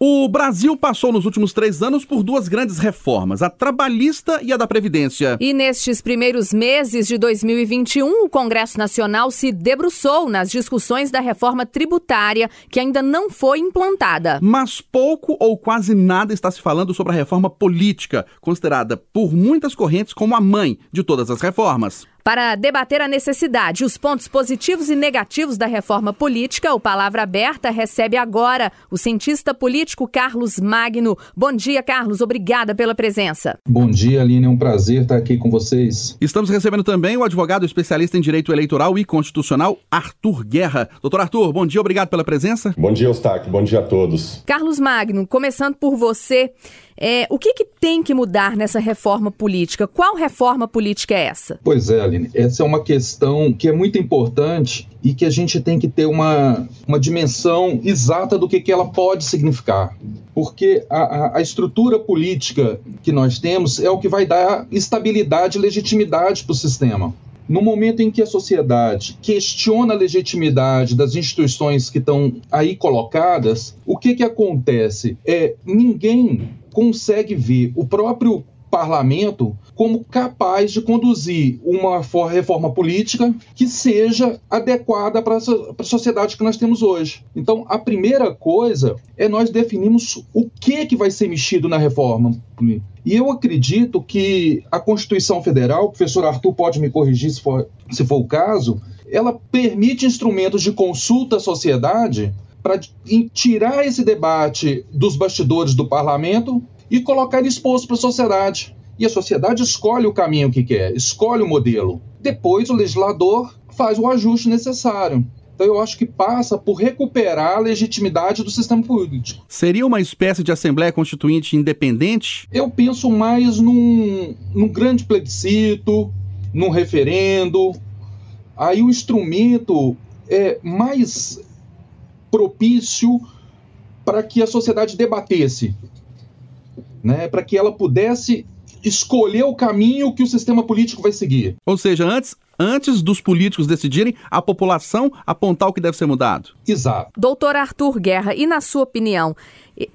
O Brasil passou nos últimos três anos por duas grandes reformas, a trabalhista e a da Previdência. E nestes primeiros meses de 2021, o Congresso Nacional se debruçou nas discussões da reforma tributária, que ainda não foi implantada. Mas pouco ou quase nada está se falando sobre a reforma política, considerada por muitas correntes como a mãe de todas as reformas. Para debater a necessidade e os pontos positivos e negativos da reforma política, o Palavra Aberta recebe agora o cientista político Carlos Magno. Bom dia, Carlos. Obrigada pela presença. Bom dia, Aline. É um prazer estar aqui com vocês. Estamos recebendo também o advogado especialista em direito eleitoral e constitucional, Arthur Guerra. Doutor Arthur, bom dia, obrigado pela presença. Bom dia, Eustáquio. Bom dia a todos. Carlos Magno, começando por você. É, o que, que, tem que mudar nessa reforma política? Qual reforma política é essa? Pois é, Aline, essa é uma questão que é muito importante e que a gente tem que ter uma, uma dimensão exata do que, que ela pode significar. Porque a, a, estrutura política que nós temos é o que vai dar estabilidade e legitimidade para o sistema. No momento em que a sociedade questiona a legitimidade das instituições que estão aí colocadas, o que, que acontece? É ninguém consegue ver o próprio parlamento como capaz de conduzir uma reforma política que seja adequada para a sociedade que nós temos hoje. Então, a primeira coisa é nós definirmos o que, que vai ser mexido na reforma. E eu acredito que a Constituição Federal, o professor Arthur pode me corrigir se for, se for o caso, ela permite instrumentos de consulta à sociedade para tirar esse debate dos bastidores do parlamento e colocar ele exposto para a sociedade. E a sociedade escolhe o caminho que quer, escolhe o modelo. Depois o legislador faz o ajuste necessário. Então eu acho que passa por recuperar a legitimidade do sistema político. Seria uma espécie de Assembleia Constituinte independente? Eu penso mais num, num grande plebiscito, num referendo. Aí o instrumento é mais propício para que a sociedade debatesse, né, para que ela pudesse escolher o caminho que o sistema político vai seguir. Ou seja, antes, antes dos políticos decidirem, a população apontar o que deve ser mudado. Exato. Doutor Arthur Guerra, e na sua opinião,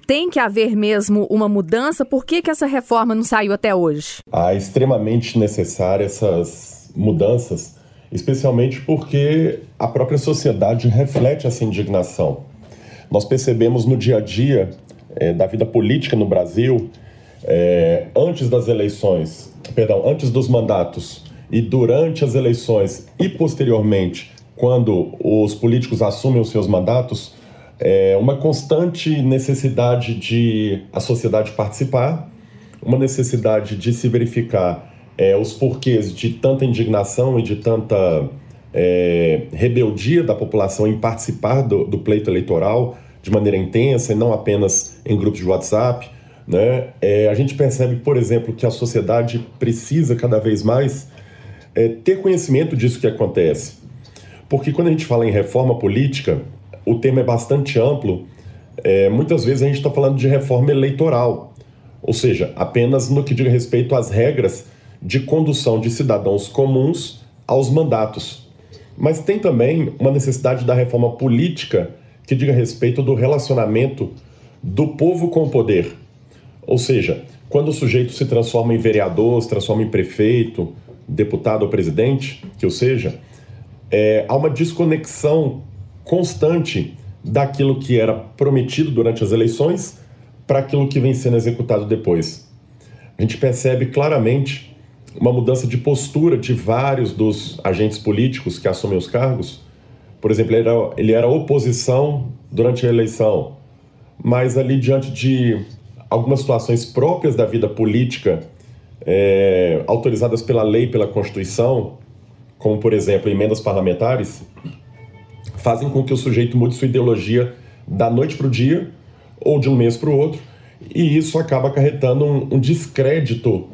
tem que haver mesmo uma mudança? Por que, que essa reforma não saiu até hoje? Ah, extremamente necessária essas mudanças especialmente porque a própria sociedade reflete essa indignação. Nós percebemos no dia a dia é, da vida política no Brasil, é, antes das eleições, perdão, antes dos mandatos e durante as eleições e posteriormente, quando os políticos assumem os seus mandatos, é uma constante necessidade de a sociedade participar, uma necessidade de se verificar é, os porquês de tanta indignação e de tanta é, rebeldia da população em participar do, do, pleito eleitoral de maneira intensa e não apenas em grupos de WhatsApp. Né? É, a gente percebe, por exemplo, que a sociedade precisa cada vez mais é, ter conhecimento disso que acontece. Porque quando a gente fala em reforma política, o tema é bastante amplo. É, muitas vezes a gente está falando de reforma eleitoral, ou seja, apenas no que diz respeito às regras de condução de cidadãos comuns aos mandatos. Mas tem também uma necessidade da reforma política que diga respeito do relacionamento do povo com o poder. Ou seja, quando o sujeito se transforma em vereador, se transforma em prefeito, deputado ou presidente, que ou seja, é, há uma desconexão constante daquilo que era prometido durante as eleições para aquilo que vem sendo executado depois. A gente percebe claramente uma mudança de postura de vários dos agentes políticos que assumem os cargos. Por exemplo, ele era, ele era oposição durante a eleição, mas ali diante de algumas situações próprias da vida política, é, autorizadas pela lei, pela Constituição, como por exemplo emendas parlamentares, fazem com que o sujeito mude sua ideologia da noite para o dia ou de um mês para o outro, e isso acaba acarretando um, um descrédito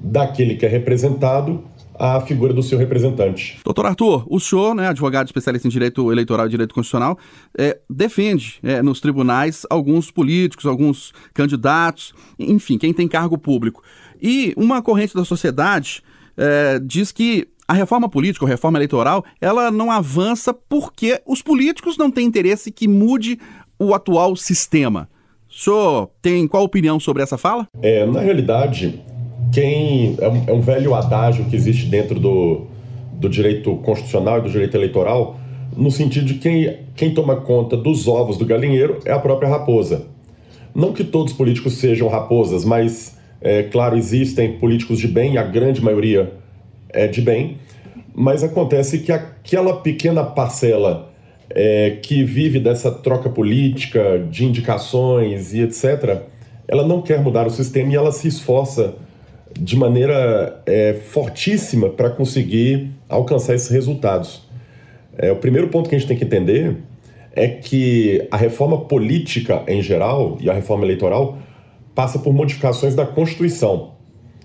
daquele que é representado à figura do seu representante. Doutor Arthur, o senhor, né, advogado especialista em direito eleitoral e direito constitucional, é, defende é, nos tribunais alguns políticos, alguns candidatos, enfim, quem tem cargo público. E uma corrente da sociedade é, diz que a reforma política, ou reforma eleitoral, ela não avança porque os políticos não têm interesse que mude o atual sistema. O senhor tem qual opinião sobre essa fala? É, na realidade, quem é um, é um velho adágio que existe dentro do, do direito constitucional e do direito eleitoral, no sentido de quem, quem toma conta dos ovos do galinheiro é a própria raposa. Não que todos os políticos sejam raposas, mas, é claro, existem políticos de bem, a grande maioria é de bem, mas acontece que aquela pequena parcela é, que vive dessa troca política, de indicações e etc., ela não quer mudar o sistema e ela se esforça de maneira é, fortíssima para conseguir alcançar esses resultados. É, o primeiro ponto que a gente tem que entender é que a reforma política em geral e a reforma eleitoral passa por modificações da Constituição.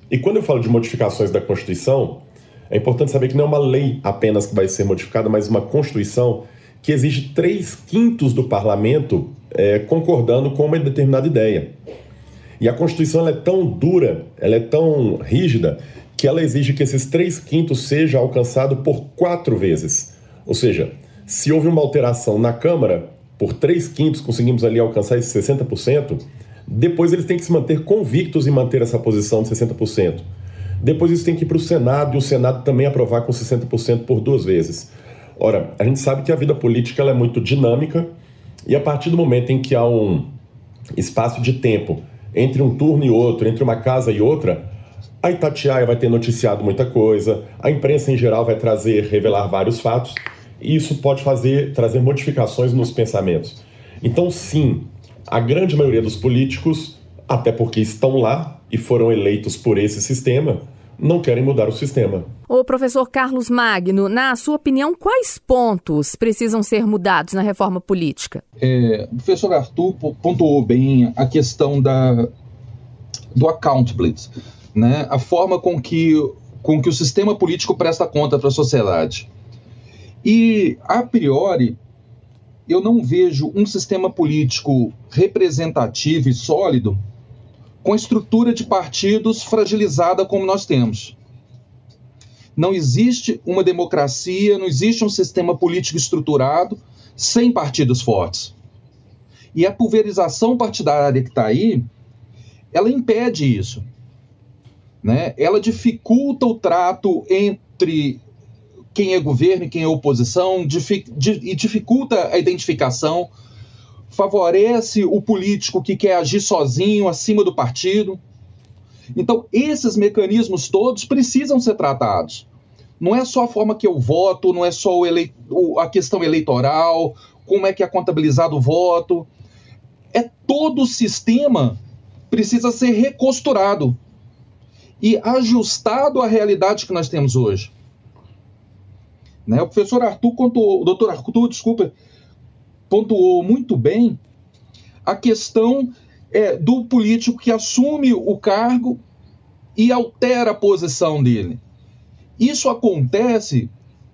E quando eu falo de modificações da Constituição, é importante saber que não é uma lei apenas que vai ser modificada, mas uma Constituição que exige três quintos do parlamento é, concordando com uma determinada ideia. E a Constituição é tão dura, ela é tão rígida, que ela exige que esses três quintos seja alcançado por quatro vezes. Ou seja, se houve uma alteração na Câmara, por três quintos conseguimos ali alcançar esses 60%, depois eles têm que se manter convictos em manter essa posição de 60%. Depois isso tem que ir para o Senado e o Senado também aprovar com 60% por duas vezes. Ora, a gente sabe que a vida política ela é muito dinâmica e a partir do momento em que há um espaço de tempo entre um turno e outro, entre uma casa e outra, a Itatiaia vai ter noticiado muita coisa, a imprensa em geral vai trazer, revelar vários fatos, e isso pode fazer trazer modificações nos pensamentos. Então, sim, a grande maioria dos políticos, até porque estão lá e foram eleitos por esse sistema, não querem mudar o sistema. O professor Carlos Magno, na sua opinião, quais pontos precisam ser mudados na reforma política? É, o professor Arthur pontuou bem a questão da, do accountability, né? a forma com que, com que o sistema político presta conta para a sociedade. E, a priori, eu não vejo um sistema político representativo e sólido com a estrutura de partidos fragilizada como nós temos. Não existe uma democracia, não existe um sistema político estruturado sem partidos fortes. E a pulverização partidária que está aí, ela impede isso. Né? Ela dificulta o trato entre quem é governo e quem é oposição, e dificulta a identificação favorece o político que quer agir sozinho, acima do partido. Então, esses mecanismos todos precisam ser tratados. Não é só a forma que eu voto, não é só a questão eleitoral, como é que é contabilizado o voto. É todo o sistema precisa ser recosturado e ajustado à realidade que nós temos hoje. Né? O professor Arthur contou, o doutor Arthur, desculpa, pontuou muito bem a questão é, do político que assume o cargo e altera a posição dele. Isso acontece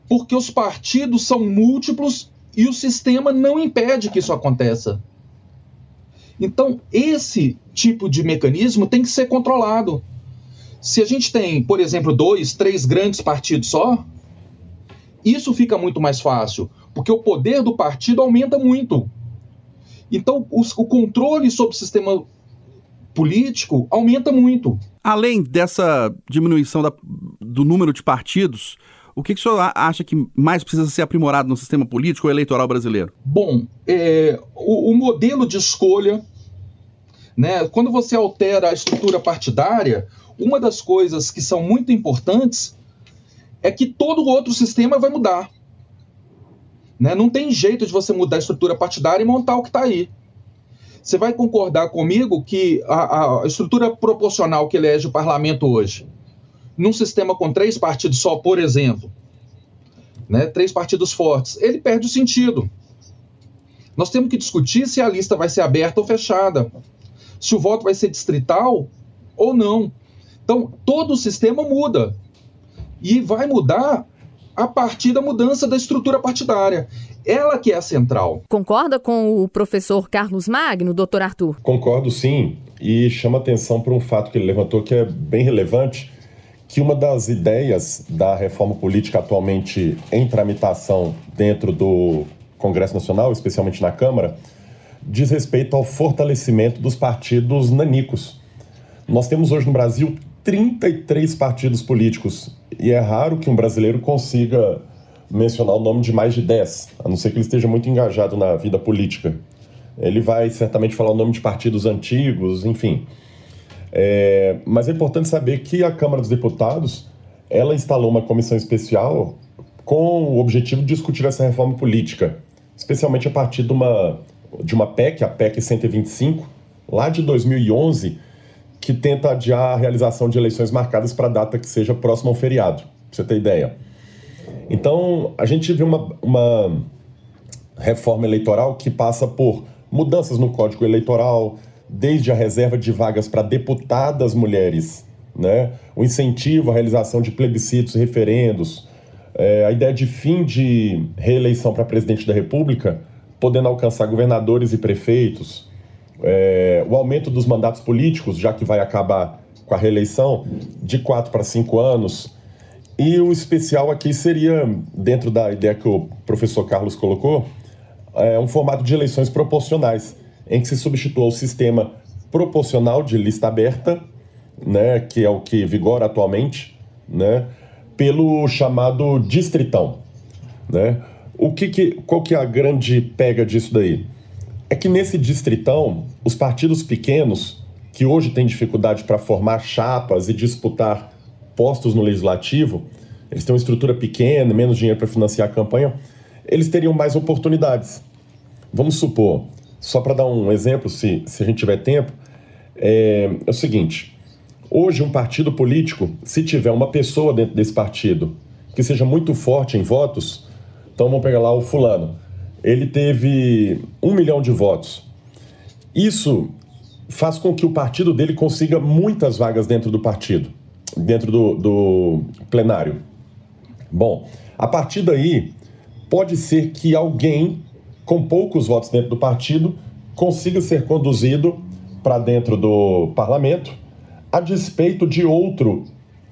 porque os partidos são múltiplos e o sistema não impede que isso aconteça. Então, esse tipo de mecanismo tem que ser controlado. Se a gente tem, por exemplo, dois, três grandes partidos só, isso fica muito mais fácil porque o poder do partido aumenta muito. Então, os, o controle sobre o sistema político aumenta muito. Além dessa diminuição da, do número de partidos, o que, que o senhor acha que mais precisa ser aprimorado no sistema político ou eleitoral brasileiro? Bom, é, o, o, modelo de escolha, né, quando você altera a estrutura partidária, uma das coisas que são muito importantes é que todo o outro sistema vai mudar. Né? Não tem jeito de você mudar a estrutura partidária e montar o que está aí. Você vai concordar comigo que a, a, estrutura proporcional que elege o parlamento hoje, num sistema com três partidos só, por exemplo, né, três partidos fortes, ele perde o sentido. Nós temos que discutir se a lista vai ser aberta ou fechada, se o voto vai ser distrital ou não. Então, todo o sistema muda. E vai mudar a partir da mudança da estrutura partidária. Ela que é a central. Concorda com o professor Carlos Magno, doutor Arthur? Concordo sim, e chama atenção para um fato que ele levantou que é bem relevante, que uma das ideias da reforma política atualmente em tramitação dentro do Congresso Nacional, especialmente na Câmara, diz respeito ao fortalecimento dos partidos nanicos. Nós temos hoje no Brasil 33 partidos políticos e é raro que um brasileiro consiga mencionar o nome de mais de 10, a não ser que ele esteja muito engajado na vida política. Ele vai certamente falar o nome de partidos antigos, enfim. É, mas é importante saber que a Câmara dos Deputados ela instalou uma comissão especial com o objetivo de discutir essa reforma política, especialmente a partir de uma, de uma PEC, a PEC 125, lá de 2011, que tenta adiar a realização de eleições marcadas para a data que seja próxima ao feriado, para você ter ideia. Então, a gente viu uma, uma reforma eleitoral que passa por mudanças no Código Eleitoral, desde a reserva de vagas para deputadas mulheres, né? o incentivo à realização de plebiscitos e referendos, é, a ideia de fim de reeleição para presidente da República, podendo alcançar governadores e prefeitos, é, o aumento dos mandatos políticos, já que vai acabar com a reeleição, de quatro para cinco anos. E o especial aqui seria, dentro da ideia que o professor Carlos colocou, é um formato de eleições proporcionais em que se substitua o sistema proporcional de lista aberta, né, que é o que vigora atualmente, né, pelo chamado distritão, né? O que, que qual que é a grande pega disso daí? É que nesse distritão, os partidos pequenos que hoje têm dificuldade para formar chapas e disputar postos no legislativo, eles têm uma estrutura pequena, menos dinheiro para financiar a campanha, eles teriam mais oportunidades. Vamos supor, só para dar um exemplo, se, se a gente tiver tempo, é, é o seguinte: hoje, um partido político, se tiver uma pessoa dentro desse partido que seja muito forte em votos, então vamos pegar lá o Fulano, ele teve um milhão de votos. Isso faz com que o partido dele consiga muitas vagas dentro do partido, dentro do, do plenário. Bom, a partir daí, pode ser que alguém com poucos votos dentro do partido, consiga ser conduzido para dentro do parlamento, a despeito de outro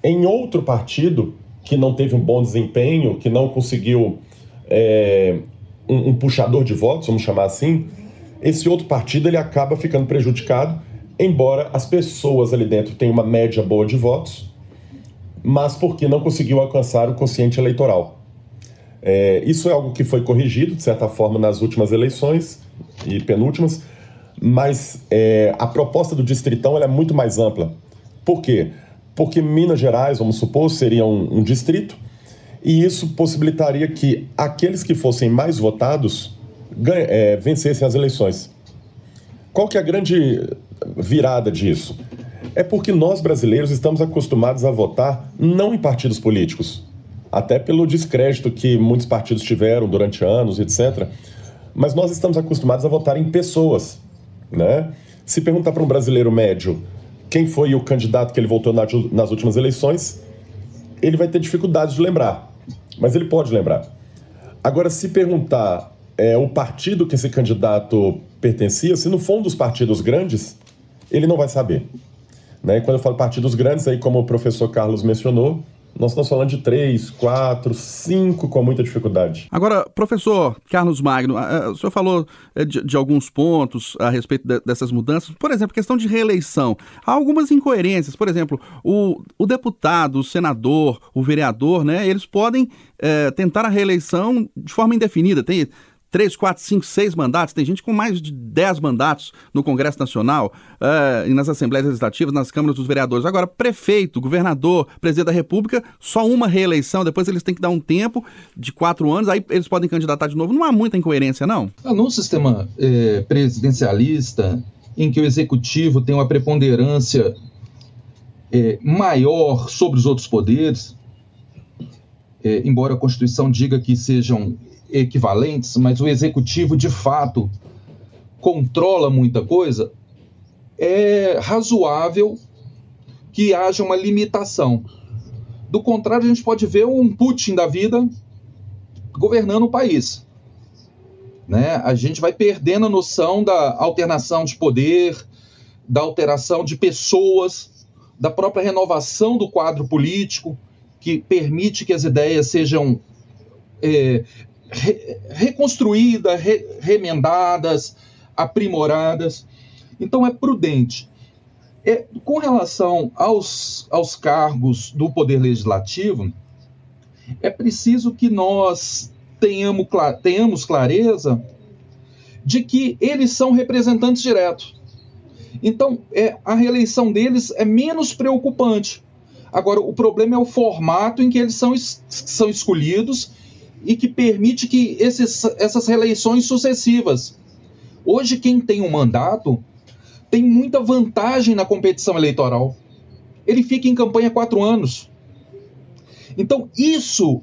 em outro partido que não teve um bom desempenho, que não conseguiu é, um, um, puxador de votos, vamos chamar assim, esse outro partido ele acaba ficando prejudicado, embora as pessoas ali dentro tenham uma média boa de votos, mas porque não conseguiu alcançar o quociente eleitoral. É, isso é algo que foi corrigido, de certa forma, nas últimas eleições e penúltimas, mas é, a proposta do Distritão é muito mais ampla. Por quê? Porque Minas Gerais, vamos supor, seria um, um distrito, e isso possibilitaria que aqueles que fossem mais votados é, vencessem as eleições. Qual que é a grande virada disso? É porque nós brasileiros estamos acostumados a votar não em partidos políticos, até pelo descrédito que muitos partidos tiveram durante anos, etc. Mas nós estamos acostumados a votar em pessoas, né? Se perguntar para um brasileiro médio quem foi o candidato que ele votou nas últimas eleições, ele vai ter dificuldade de lembrar, mas ele pode lembrar. Agora, se perguntar é, o partido que esse candidato pertencia, se não for um dos partidos grandes, ele não vai saber. Né? Quando eu falo partidos grandes, aí como o professor Carlos mencionou, nós estamos falando de três, quatro, cinco com muita dificuldade. Agora, professor Carlos Magno, o senhor falou eh, de, de alguns pontos a respeito de, dessas mudanças. Por exemplo, questão de reeleição. Há algumas incoerências. Por exemplo, o, o deputado, o senador, o vereador, né, eles podem é, tentar a reeleição de forma indefinida. Tem três, quatro, cinco, seis mandatos. Tem gente com mais de dez mandatos no Congresso Nacional uh, e nas Assembleias Legislativas, nas câmaras dos vereadores. Agora, prefeito, governador, presidente da República, só uma reeleição. Depois eles têm que dar um tempo de quatro anos, aí eles podem candidatar de novo. Não há muita incoerência, não? No sistema é, presidencialista, em que o executivo tem uma preponderância é, maior sobre os outros poderes, é, embora a Constituição diga que sejam equivalentes, mas o executivo de fato controla muita coisa, é razoável que haja uma limitação. Do contrário, a gente pode ver um Putin da vida governando o país. Né? A gente vai perdendo a noção da alternação de poder, da alteração de pessoas. da própria renovação do quadro político, que permite que as ideias sejam é, re, reconstruídas, re, remendadas, aprimoradas. Então é prudente. É, com relação aos, aos cargos do Poder Legislativo, é preciso que nós tenhamos, tenhamos clareza de que eles são representantes diretos. Então, é, a reeleição deles é menos preocupante. Agora, o problema é o formato em que eles são, são escolhidos e que permite que esses, essas reeleições sucessivas. Hoje, quem tem um mandato tem muita vantagem na competição eleitoral. Ele fica em campanha quatro anos. Então, isso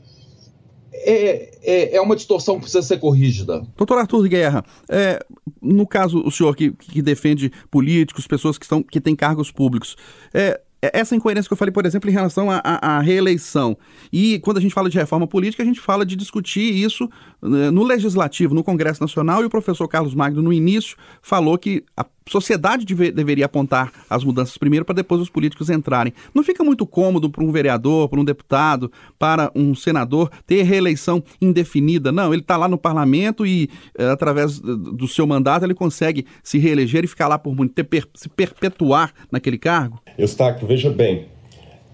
é, é, é, uma distorção que precisa ser corrigida. Doutor Arthur Guerra, é, no caso, o senhor que, que defende políticos, pessoas que, estão, que têm cargos públicos, é, essa incoerência que eu falei, por exemplo, em relação à, reeleição. E quando a gente fala de reforma política, a gente fala de discutir isso no Legislativo, no Congresso Nacional, e o professor Carlos Magno, no início, falou que a sociedade deve, deveria apontar as mudanças primeiro para depois os políticos entrarem. Não fica muito cômodo para um vereador, para um deputado, para um senador ter reeleição indefinida. Não, ele está lá no parlamento e, eh, através do seu mandato, ele consegue se reeleger e ficar lá por muito tempo, se perpetuar naquele cargo? Eustáquio, veja bem,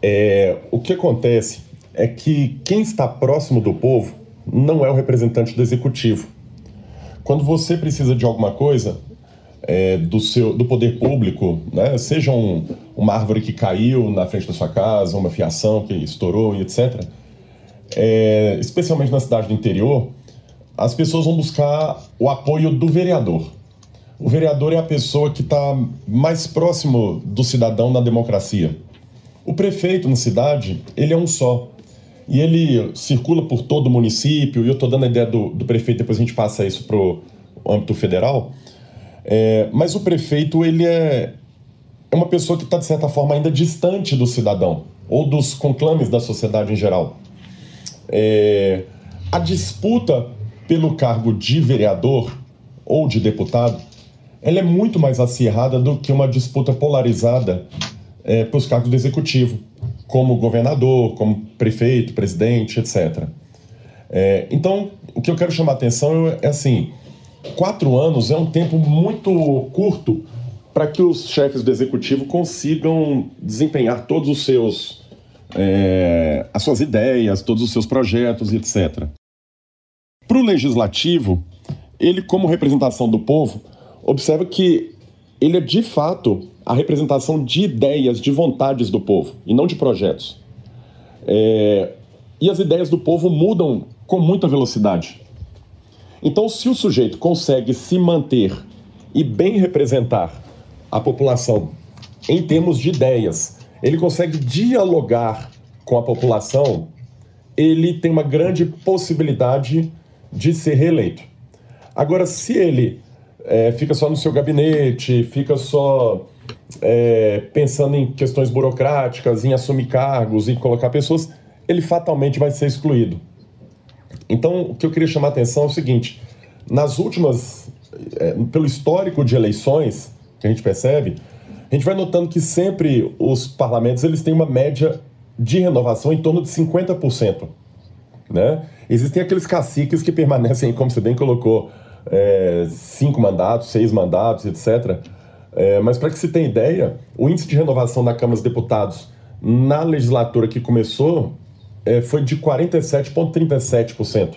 é, o que acontece é que quem está próximo do povo não é o representante do executivo. Quando você precisa de alguma coisa, é, do, seu, do poder público, né? seja um, uma árvore que caiu na frente da sua casa, uma fiação que estourou e etc., é, especialmente na cidade do interior, as pessoas vão buscar o apoio do vereador. O vereador é a pessoa que está mais próximo do cidadão na democracia. O prefeito na cidade, ele é um só. E ele circula por todo o município, e eu estou dando a ideia do, do prefeito, depois a gente passa isso para o âmbito federal. É, mas o prefeito, ele é, é uma pessoa que está, de certa forma, ainda distante do cidadão, ou dos conclames da sociedade em geral. É, a disputa pelo cargo de vereador ou de deputado, ela é muito mais acirrada do que uma disputa polarizada é, para os cargos do executivo, como governador, como prefeito, presidente, etc. É, então, o que eu quero chamar a atenção é assim: quatro anos é um tempo muito curto para que os chefes do executivo consigam desempenhar todos os seus é, as suas ideias, todos os seus projetos, etc. Para o legislativo, ele como representação do povo observa que ele é de fato a representação de ideias, de vontades do povo e não de projetos. É, e as ideias do povo mudam com muita velocidade. Então, se o sujeito consegue se manter e bem representar a população em termos de ideias, ele consegue dialogar com a população, ele tem uma grande possibilidade de ser reeleito. Agora, se ele é, fica só no seu gabinete, fica só é, pensando em questões burocráticas, em assumir cargos, em colocar pessoas, ele fatalmente vai ser excluído. Então, o que eu queria chamar a atenção é o seguinte: nas últimas, é, pelo histórico de eleições que a gente percebe, a gente vai notando que sempre os parlamentos eles têm uma média de renovação em torno de 50%. Né? Existem aqueles caciques que permanecem, como você bem colocou, é, cinco mandatos, seis mandatos, etc. É, mas para que se tenha ideia, o índice de renovação da Câmara dos Deputados na legislatura que começou é, foi de 47,37%.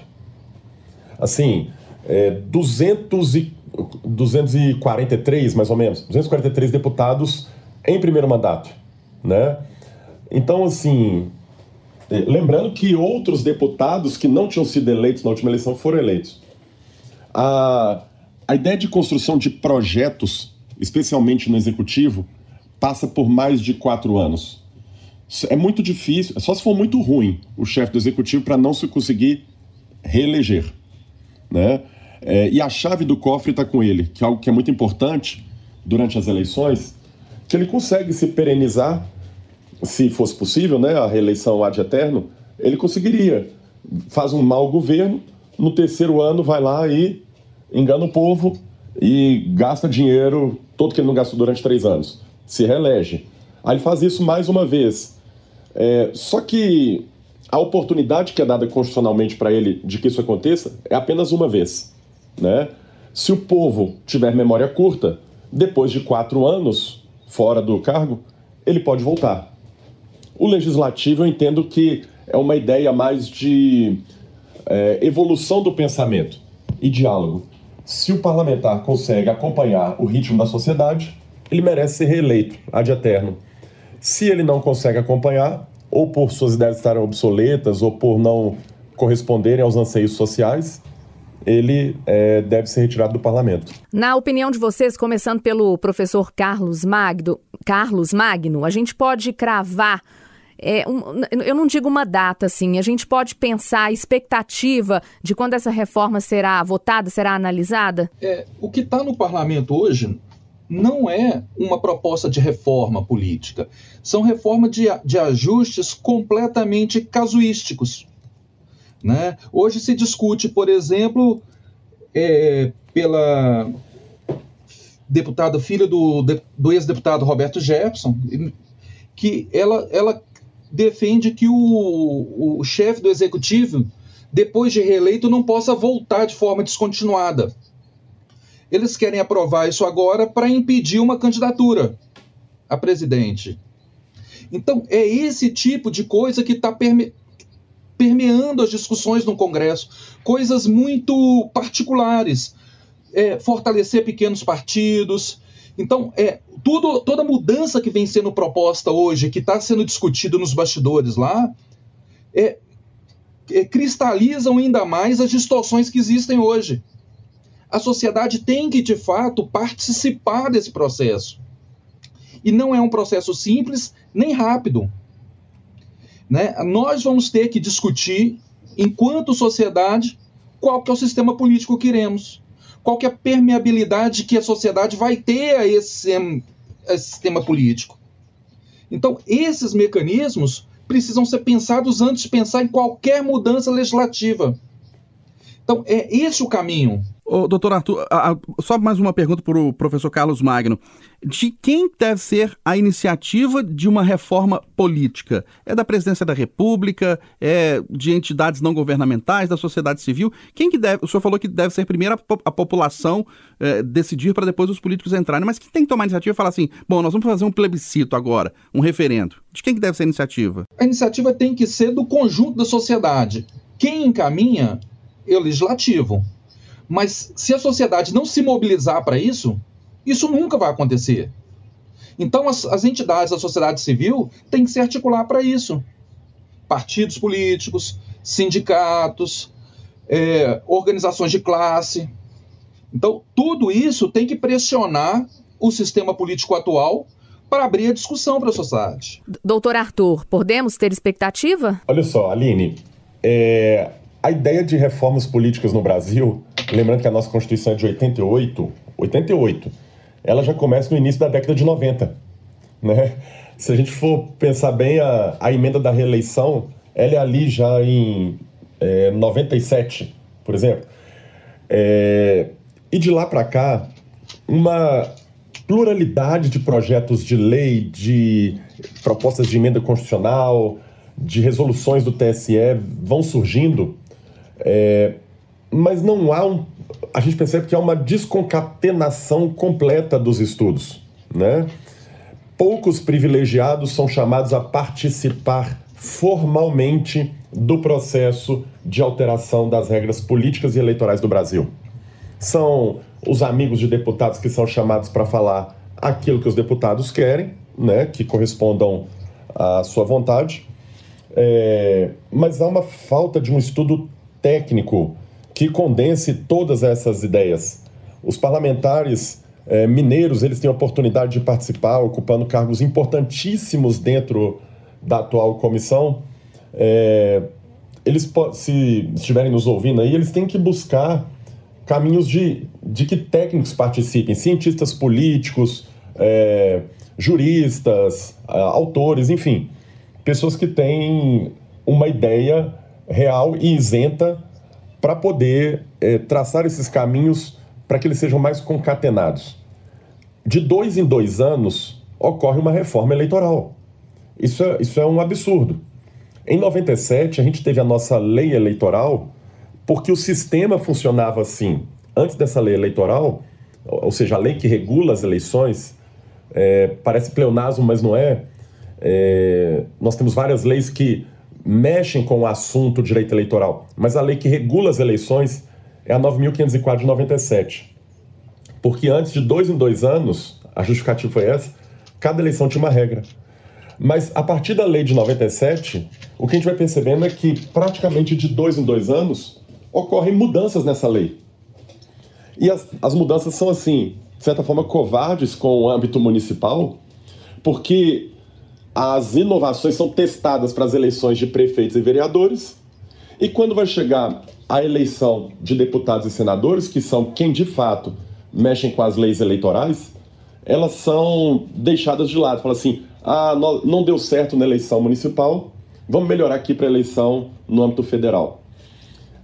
Assim, é, 200 e, 243, mais ou menos, 243 deputados em primeiro mandato, né? Então, assim, é, lembrando que outros deputados que não tinham sido eleitos na última eleição foram eleitos. A, a ideia de construção de projetos, especialmente no executivo, passa por mais de quatro anos. É muito difícil, só se for muito ruim o chefe do executivo para não se conseguir reeleger. Né? É, e a chave do cofre está com ele, que é algo que é muito importante durante as eleições, que ele consegue se perenizar, se fosse possível, né, a reeleição ad eterno, ele conseguiria. Faz um mau governo, no terceiro ano vai lá e engana o povo e gasta dinheiro todo que ele não gastou durante três anos. Se reelege. Aí ele faz isso mais uma vez. É, só que a oportunidade que é dada constitucionalmente para ele de que isso aconteça é apenas uma vez. Né? Se o povo tiver memória curta, depois de quatro anos fora do cargo, ele pode voltar. O legislativo eu entendo que é uma ideia mais de é, evolução do pensamento e diálogo. Se o parlamentar consegue acompanhar o ritmo da sociedade, ele merece ser reeleito ad eterno. Se ele não consegue acompanhar, ou por suas ideias estarem obsoletas, ou por não corresponderem aos anseios sociais, ele é, deve ser retirado do parlamento. Na opinião de vocês, começando pelo professor Carlos Magno, Carlos Magno, a gente pode cravar é, um, eu não digo uma data, assim, a gente pode pensar a expectativa de quando essa reforma será votada, será analisada? É, o que está no parlamento hoje não é uma proposta de reforma política, são reformas de, de ajustes completamente casuísticos. Né? Hoje se discute, por exemplo, é, pela deputada filha do, do ex-deputado Roberto Jefferson, que ela, ela defende que o, o chefe do executivo, depois de reeleito, não possa voltar de forma descontinuada. Eles querem aprovar isso agora para impedir uma candidatura a presidente. Então, é esse tipo de coisa que está perme permeando as discussões no Congresso. Coisas muito particulares. É, fortalecer pequenos partidos, então, é, tudo, toda mudança que vem sendo proposta hoje, que está sendo discutida nos bastidores lá, é, é, cristalizam ainda mais as distorções que existem hoje. A sociedade tem que, de fato, participar desse processo. E não é um processo simples nem rápido. Né? Nós vamos ter que discutir, enquanto sociedade, qual que é o sistema político que queremos qual é a permeabilidade que a sociedade vai ter a esse, a esse sistema político. Então, esses mecanismos precisam ser pensados antes de pensar em qualquer mudança legislativa. Então, é esse o caminho. Ô, doutor Arthur, a, a, só mais uma pergunta para o professor Carlos Magno. De quem deve ser a iniciativa de uma reforma política? É da presidência da República? É de entidades não governamentais, da sociedade civil? Quem que deve. O senhor falou que deve ser primeiro a, a população é, decidir para depois os políticos entrarem, mas quem tem que tomar a iniciativa e falar assim: bom, nós vamos fazer um plebiscito agora, um referendo? De quem que deve ser a iniciativa? A iniciativa tem que ser do conjunto da sociedade. Quem encaminha é o legislativo. Mas se a sociedade não se mobilizar para isso, isso nunca vai acontecer. Então, as, as entidades da sociedade civil têm que se articular para isso. Partidos políticos, sindicatos, é, organizações de classe. Então, tudo isso tem que pressionar o sistema político atual para abrir a discussão para a sociedade. Doutor Arthur, podemos ter expectativa? Olha só, Aline, é, a ideia de reformas políticas no Brasil, lembrando que a nossa Constituição é de 88, 88, ela já começa no início da década de 90, né? Se a gente for pensar bem, a, a emenda da reeleição, ela é ali já em é, 97, por exemplo. É, e de lá para cá, uma pluralidade de projetos de lei, de propostas de emenda constitucional, de resoluções do TSE vão surgindo é, mas não há um. A gente percebe que há uma desconcatenação completa dos estudos. Né? Poucos privilegiados são chamados a participar formalmente do processo de alteração das regras políticas e eleitorais do Brasil. São os amigos de deputados que são chamados para falar aquilo que os deputados querem, né, que correspondam à sua vontade, é, mas há uma falta de um estudo técnico que condense todas essas ideias. Os parlamentares é, mineiros eles têm a oportunidade de participar, ocupando cargos importantíssimos dentro da atual comissão. É, eles, se estiverem nos ouvindo aí, eles têm que buscar caminhos de, de que técnicos participem, cientistas políticos, é, juristas, autores, enfim, pessoas que têm uma ideia real e isenta para poder é, traçar esses caminhos para que eles sejam mais concatenados. De dois em dois anos, ocorre uma reforma eleitoral. Isso é, isso é um absurdo. Em 97, a gente teve a nossa lei eleitoral porque o sistema funcionava assim. Antes dessa lei eleitoral, ou seja, a lei que regula as eleições, é, parece pleonasmo, mas não é. é. Nós temos várias leis que mexem com o assunto direito eleitoral, mas a lei que regula as eleições é a 9.504 de 97. Porque antes de dois em dois anos, a justificativa foi essa, cada eleição tinha uma regra. Mas a partir da lei de 97, o que a gente vai percebendo é que praticamente de dois em dois anos ocorrem mudanças nessa lei. E as, as mudanças são, assim, de certa forma, covardes com o âmbito municipal, porque as inovações são testadas para as eleições de prefeitos e vereadores, e quando vai chegar a eleição de deputados e senadores, que são quem de fato mexem com as leis eleitorais, elas são deixadas de lado. Fala assim: ah, não deu certo na eleição municipal, vamos melhorar aqui para a eleição no âmbito federal.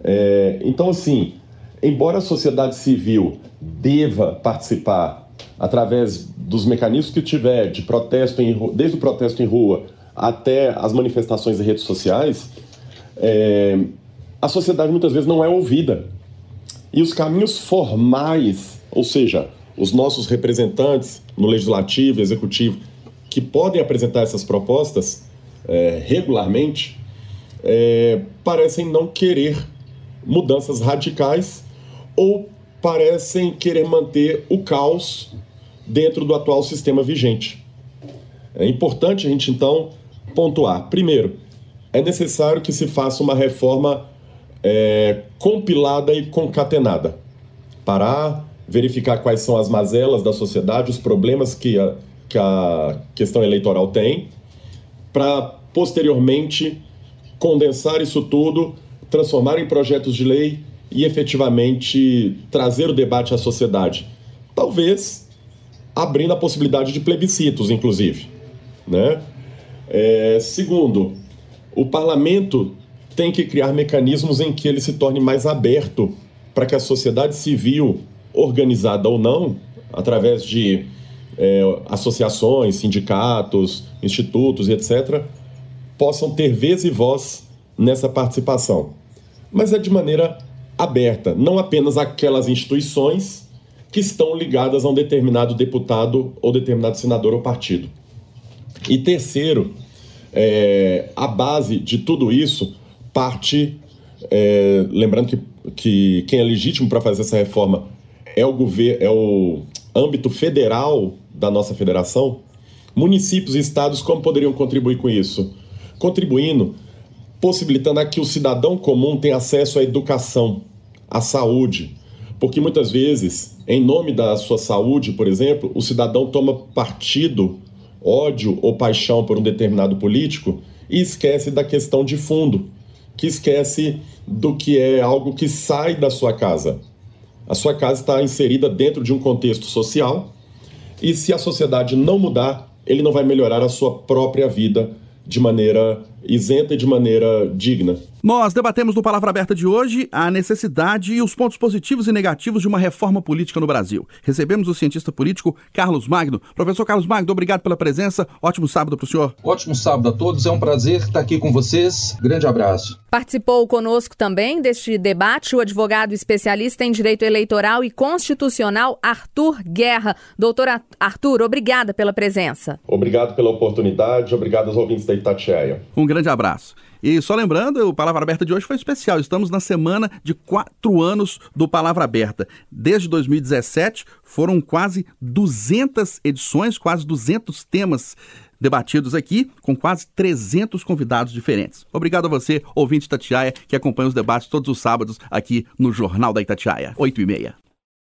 É, então, assim, embora a sociedade civil deva participar através dos mecanismos que tiver de protesto, em, desde o protesto em rua até as manifestações em redes sociais, é, a sociedade muitas vezes não é ouvida. E os caminhos formais, ou seja, os nossos representantes no legislativo, executivo, que podem apresentar essas propostas é, regularmente, é, parecem não querer mudanças radicais ou parecem querer manter o caos dentro do atual sistema vigente. É importante a gente então pontuar. Primeiro, é necessário que se faça uma reforma é, compilada e concatenada. Parar, verificar quais são as mazelas da sociedade, os problemas que a, que a questão eleitoral tem, para posteriormente condensar isso tudo, transformar em projetos de lei e efetivamente trazer o debate à sociedade. Talvez abrindo a possibilidade de plebiscitos, inclusive. Né? É, segundo, o parlamento tem que criar mecanismos em que ele se torne mais aberto para que a sociedade civil, organizada ou não, através de é, associações, sindicatos, institutos etc., possam ter vez e voz nessa participação. Mas é de maneira aberta, não apenas aquelas instituições que estão ligadas a um determinado deputado ou determinado senador ou partido. E terceiro, é, a base de tudo isso parte, é, lembrando que, que quem é legítimo para fazer essa reforma é o governo, é o âmbito federal da nossa federação. Municípios e estados como poderiam contribuir com isso? Contribuindo, possibilitando a que o cidadão comum tenha acesso à educação, à saúde, porque muitas vezes, em nome da sua saúde, por exemplo, o cidadão toma partido, ódio ou paixão por um determinado político e esquece da questão de fundo, que esquece do que é algo que sai da sua casa. A sua casa está inserida dentro de um contexto social e se a sociedade não mudar, ele não vai melhorar a sua própria vida de maneira isenta e de maneira digna. Nós debatemos no Palavra Aberta de hoje a necessidade e os pontos positivos e negativos de uma reforma política no Brasil. Recebemos o cientista político Carlos Magno. Professor Carlos Magno, obrigado pela presença. Ótimo sábado para o senhor. Ótimo sábado a todos. É um prazer estar aqui com vocês. Grande abraço. Participou conosco também deste debate o advogado especialista em direito eleitoral e constitucional Arthur Guerra. Doutor Arthur, obrigada pela presença. Obrigado pela oportunidade. Obrigado aos ouvintes da Itatiaia. Um grande abraço. E só lembrando, o Palavra Aberta de hoje foi especial. Estamos na semana de quatro anos do Palavra Aberta. Desde 2017 foram quase 200 edições, quase 200 temas debatidos aqui, com quase 300 convidados diferentes. Obrigado a você, ouvinte Itatiaia, que acompanha os debates todos os sábados aqui no Jornal da Itatiaia, 8 e meia.